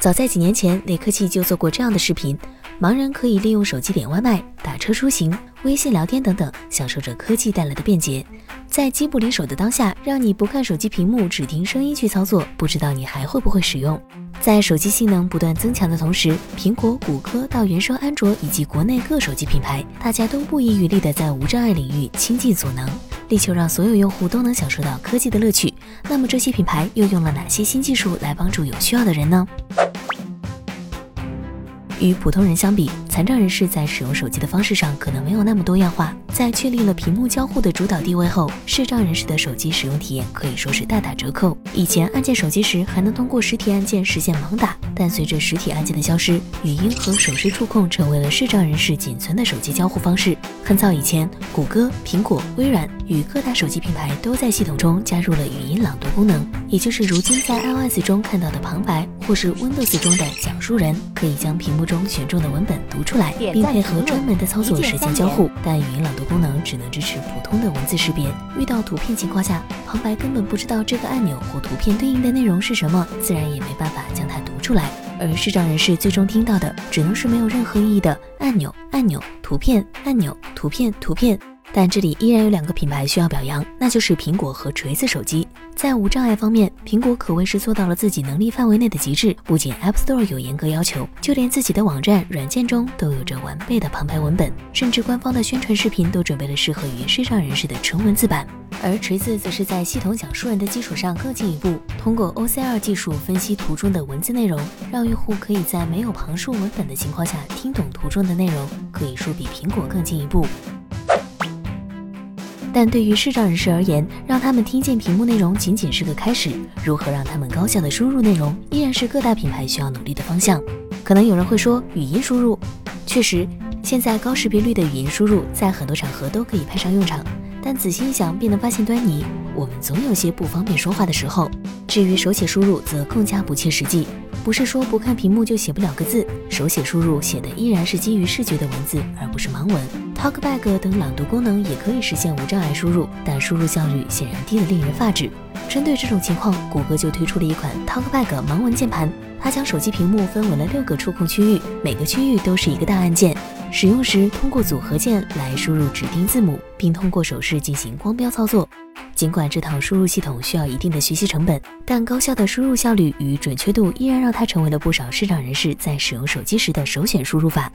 早在几年前，雷科技就做过这样的视频：盲人可以利用手机点外卖、打车出行、微信聊天等等，享受着科技带来的便捷。在机不离手的当下，让你不看手机屏幕，只听声音去操作，不知道你还会不会使用？在手机性能不断增强的同时，苹果、谷歌到原生安卓以及国内各手机品牌，大家都不遗余力的在无障碍领域倾尽所能，力求让所有用户都能享受到科技的乐趣。那么这些品牌又用了哪些新技术来帮助有需要的人呢？与普通人相比，残障人士在使用手机的方式上可能没有那么多样化。在确立了屏幕交互的主导地位后，视障人士的手机使用体验可以说是大打折扣。以前按键手机时还能通过实体按键实现盲打，但随着实体按键的消失，语音和手势触控成为了视障人士仅存的手机交互方式。很早以前，谷歌、苹果、微软与各大手机品牌都在系统中加入了语音朗读功能，也就是如今在 iOS 中看到的旁白，或是 Windows 中的讲述人，可以将屏幕中选中的文本读出来，并配合专门的操作实现交互。但语音朗读功能只能支持普通的文字识别，遇到图片情况下，旁白根本不知道这个按钮或图片对应的内容是什么，自然也没办法将它读出来。而视障人士最终听到的，只能是没有任何意义的按钮、按钮、图片、按钮、图片、图片。但这里依然有两个品牌需要表扬，那就是苹果和锤子手机。在无障碍方面，苹果可谓是做到了自己能力范围内的极致。不仅 App Store 有严格要求，就连自己的网站软件中都有着完备的旁白文本，甚至官方的宣传视频都准备了适合于视障人士的纯文字版。而锤子则是在系统讲述人的基础上更进一步，通过 OCR 技术分析图中的文字内容，让用户可以在没有旁述文本的情况下听懂图中的内容，可以说比苹果更进一步。但对于视障人士而言，让他们听见屏幕内容仅仅是个开始，如何让他们高效的输入内容，依然是各大品牌需要努力的方向。可能有人会说，语音输入，确实，现在高识别率的语音输入在很多场合都可以派上用场。但仔细一想，便能发现端倪，我们总有些不方便说话的时候。至于手写输入，则更加不切实际。不是说不看屏幕就写不了个字，手写输入写的依然是基于视觉的文字，而不是盲文。Talkback 等朗读功能也可以实现无障碍输入，但输入效率显然低得令人发指。针对这种情况，谷歌就推出了一款 Talkback 盲文键盘，它将手机屏幕分为了六个触控区域，每个区域都是一个大按键。使用时通过组合键来输入指定字母，并通过手势进行光标操作。尽管这套输入系统需要一定的学习成本，但高效的输入效率与准确度依然让它成为了不少视障人士在使用手机时的首选输入法。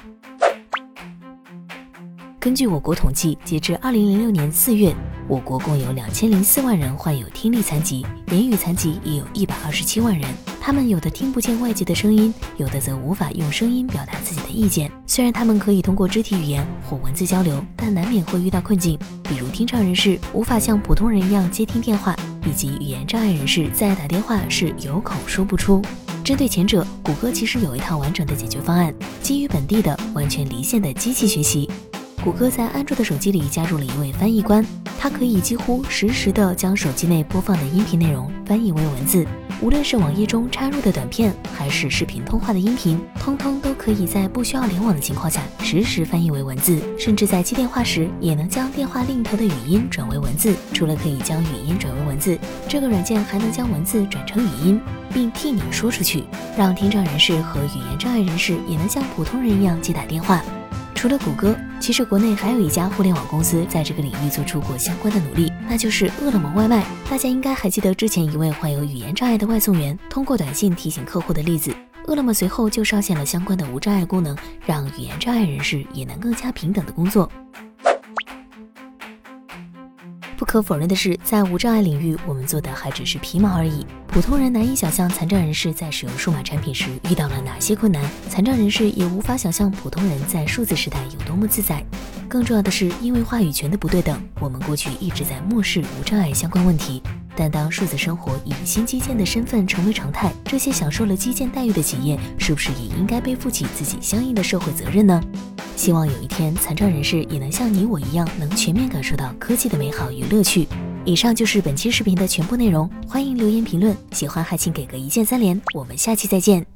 根据我国统计，截至二零零六年四月，我国共有两千零四万人患有听力残疾，言语残疾也有一百二十七万人。他们有的听不见外界的声音，有的则无法用声音表达自己的意见。虽然他们可以通过肢体语言或文字交流，但难免会遇到困境，比如听障人士无法像普通人一样接听电话，以及语言障碍人士在打电话时有口说不出。针对前者，谷歌其实有一套完整的解决方案，基于本地的完全离线的机器学习。谷歌在安卓的手机里加入了一位翻译官，他可以几乎实时的将手机内播放的音频内容翻译为文字。无论是网页中插入的短片，还是视频通话的音频，通通都可以在不需要联网的情况下实时翻译为文字，甚至在接电话时也能将电话另一头的语音转为文字。除了可以将语音转为文字，这个软件还能将文字转成语音，并替你说出去，让听障人士和语言障碍人士也能像普通人一样接打电话。除了谷歌，其实国内还有一家互联网公司在这个领域做出过相关的努力，那就是饿了么外卖。大家应该还记得之前一位患有语言障碍的外送员通过短信提醒客户的例子，饿了么随后就上线了相关的无障碍功能，让语言障碍人士也能更加平等的工作。可否认的是，在无障碍领域，我们做的还只是皮毛而已。普通人难以想象残障人士在使用数码产品时遇到了哪些困难，残障人士也无法想象普通人在数字时代有多么自在。更重要的是，因为话语权的不对等，我们过去一直在漠视无障碍相关问题。但当数字生活以新基建的身份成为常态，这些享受了基建待遇的企业，是不是也应该背负起自己相应的社会责任呢？希望有一天，残障人士也能像你我一样，能全面感受到科技的美好与乐趣。以上就是本期视频的全部内容，欢迎留言评论，喜欢还请给个一键三连，我们下期再见。